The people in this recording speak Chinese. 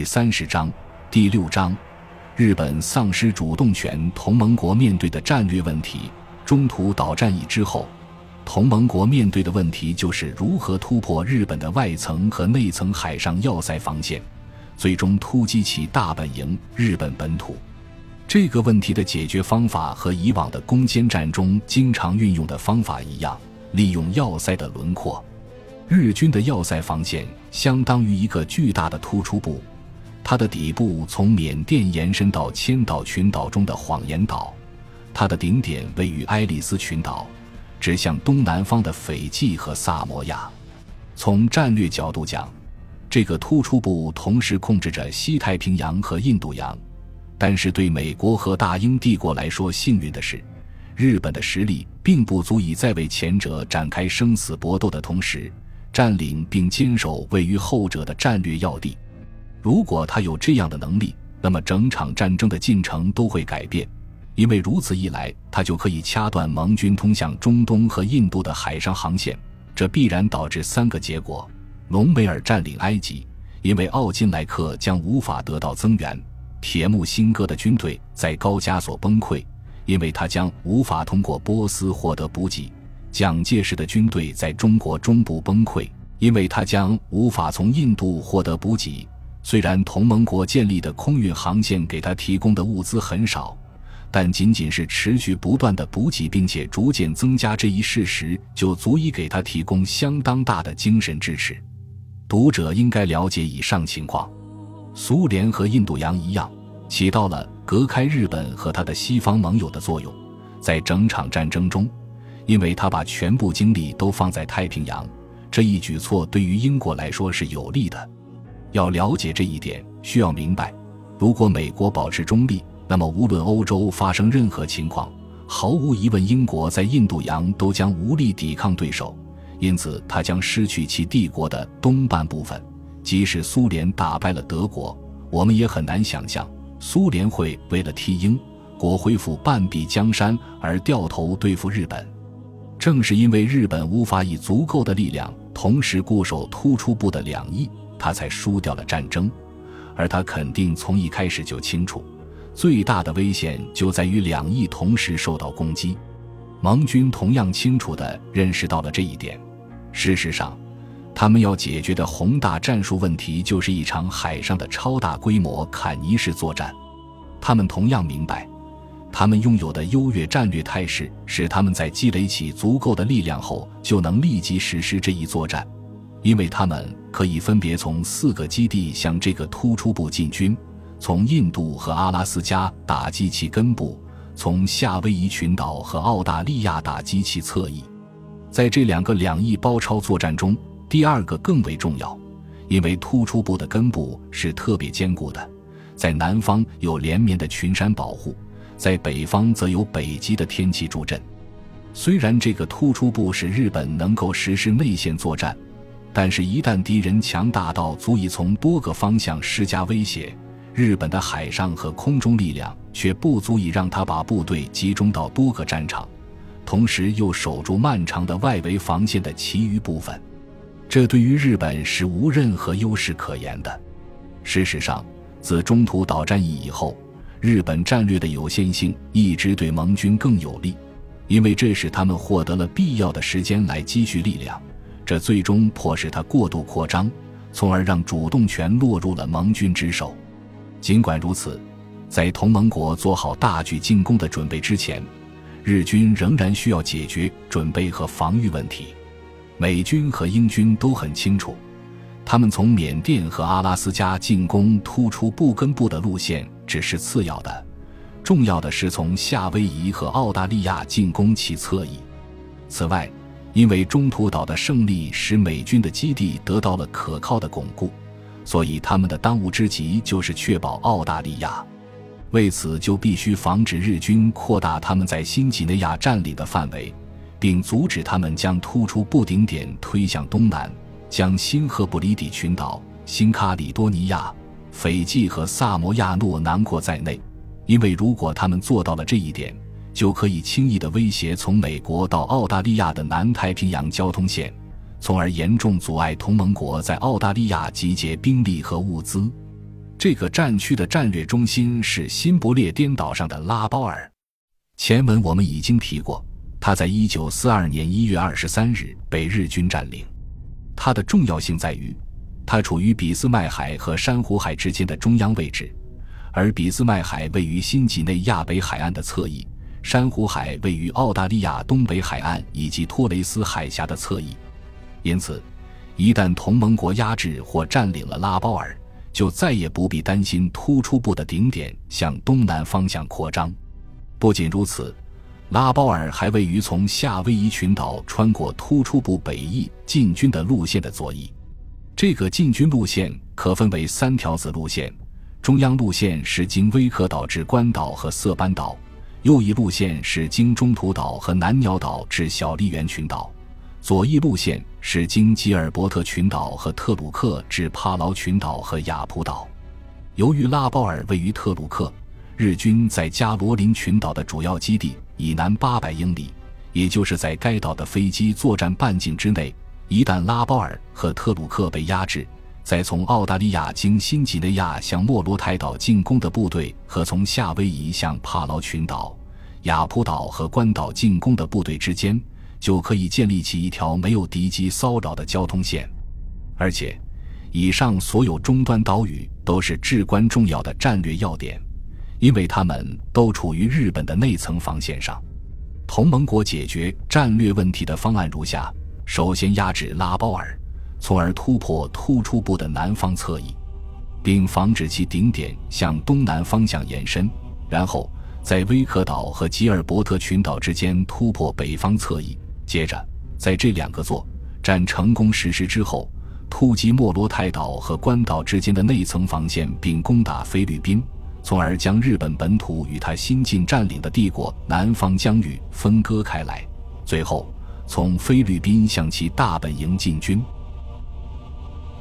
第三十章第六章，日本丧失主动权，同盟国面对的战略问题。中途岛战役之后，同盟国面对的问题就是如何突破日本的外层和内层海上要塞防线，最终突击其大本营日本本土。这个问题的解决方法和以往的攻坚战中经常运用的方法一样，利用要塞的轮廓。日军的要塞防线相当于一个巨大的突出部，它的底部从缅甸延伸到千岛群岛中的谎言岛，它的顶点位于爱丽丝群岛，指向东南方的斐济和萨摩亚。从战略角度讲，这个突出部同时控制着西太平洋和印度洋。但是对美国和大英帝国来说，幸运的是，日本的实力并不足以在为前者展开生死搏斗的同时，占领并坚守位于后者的战略要地。如果他有这样的能力，那么整场战争的进程都会改变，因为如此一来，他就可以掐断盟军通向中东和印度的海上航线。这必然导致三个结果：隆美尔占领埃及，因为奥金莱克将无法得到增援。铁木辛哥的军队在高加索崩溃，因为他将无法通过波斯获得补给；蒋介石的军队在中国中部崩溃，因为他将无法从印度获得补给。虽然同盟国建立的空运航线给他提供的物资很少，但仅仅是持续不断的补给，并且逐渐增加这一事实，就足以给他提供相当大的精神支持。读者应该了解以上情况。苏联和印度洋一样，起到了隔开日本和他的西方盟友的作用。在整场战争中，因为他把全部精力都放在太平洋，这一举措对于英国来说是有利的。要了解这一点，需要明白，如果美国保持中立，那么无论欧洲发生任何情况，毫无疑问，英国在印度洋都将无力抵抗对手，因此他将失去其帝国的东半部分。即使苏联打败了德国，我们也很难想象苏联会为了替英国恢复半壁江山而掉头对付日本。正是因为日本无法以足够的力量同时固守突出部的两翼，他才输掉了战争。而他肯定从一开始就清楚，最大的危险就在于两翼同时受到攻击。盟军同样清楚地认识到了这一点。事实上。他们要解决的宏大战术问题，就是一场海上的超大规模坎尼式作战。他们同样明白，他们拥有的优越战略态势，使他们在积累起足够的力量后，就能立即实施这一作战，因为他们可以分别从四个基地向这个突出部进军：从印度和阿拉斯加打击其根部，从夏威夷群岛和澳大利亚打击其侧翼。在这两个两翼包抄作战中，第二个更为重要，因为突出部的根部是特别坚固的，在南方有连绵的群山保护，在北方则有北极的天气助阵。虽然这个突出部使日本能够实施内线作战，但是，一旦敌人强大到足以从多个方向施加威胁，日本的海上和空中力量却不足以让他把部队集中到多个战场，同时又守住漫长的外围防线的其余部分。这对于日本是无任何优势可言的。事实上，自中途岛战役以后，日本战略的有限性一直对盟军更有利，因为这使他们获得了必要的时间来积蓄力量。这最终迫使他过度扩张，从而让主动权落入了盟军之手。尽管如此，在同盟国做好大举进攻的准备之前，日军仍然需要解决准备和防御问题。美军和英军都很清楚，他们从缅甸和阿拉斯加进攻突出部根部的路线只是次要的，重要的是从夏威夷和澳大利亚进攻其侧翼。此外，因为中途岛的胜利使美军的基地得到了可靠的巩固，所以他们的当务之急就是确保澳大利亚。为此，就必须防止日军扩大他们在新几内亚占领的范围。并阻止他们将突出布顶点推向东南，将新赫布里底群岛、新卡里多尼亚、斐济和萨摩亚诺囊括在内。因为如果他们做到了这一点，就可以轻易地威胁从美国到澳大利亚的南太平洋交通线，从而严重阻碍同盟国在澳大利亚集结兵力和物资。这个战区的战略中心是新不列颠岛上的拉包尔。前文我们已经提过，他在一九四二年一月二十三日被日军占领。它的重要性在于，它处于俾斯麦海和珊瑚海之间的中央位置，而俾斯麦海位于新几内亚北海岸的侧翼，珊瑚海位于澳大利亚东北海岸以及托雷斯海峡的侧翼。因此，一旦同盟国压制或占领了拉包尔，就再也不必担心突出部的顶点向东南方向扩张。不仅如此，拉包尔还位于从夏威夷群岛穿过突出部北翼进军的路线的左翼。这个进军路线可分为三条子路线：中央路线是经威克岛至关岛和色班岛；右翼路线是经中途岛和南鸟岛至小笠原群岛；左翼路线是经吉尔伯特群岛和特鲁克至帕劳群岛和雅普岛。由于拉包尔位于特鲁克。日军在加罗林群岛的主要基地以南八百英里，也就是在该岛的飞机作战半径之内。一旦拉包尔和特鲁克被压制，在从澳大利亚经新几内亚向莫罗泰岛进攻的部队和从夏威夷向帕劳群岛、雅浦岛和关岛进攻的部队之间，就可以建立起一条没有敌机骚扰的交通线。而且，以上所有终端岛屿都是至关重要的战略要点。因为它们都处于日本的内层防线上，同盟国解决战略问题的方案如下：首先压制拉包尔，从而突破突出部的南方侧翼，并防止其顶点向东南方向延伸；然后在威克岛和吉尔伯特群岛之间突破北方侧翼；接着在这两个作战成功实施之后，突击莫罗泰岛和关岛之间的内层防线，并攻打菲律宾。从而将日本本土与他新近占领的帝国南方疆域分割开来，最后从菲律宾向其大本营进军。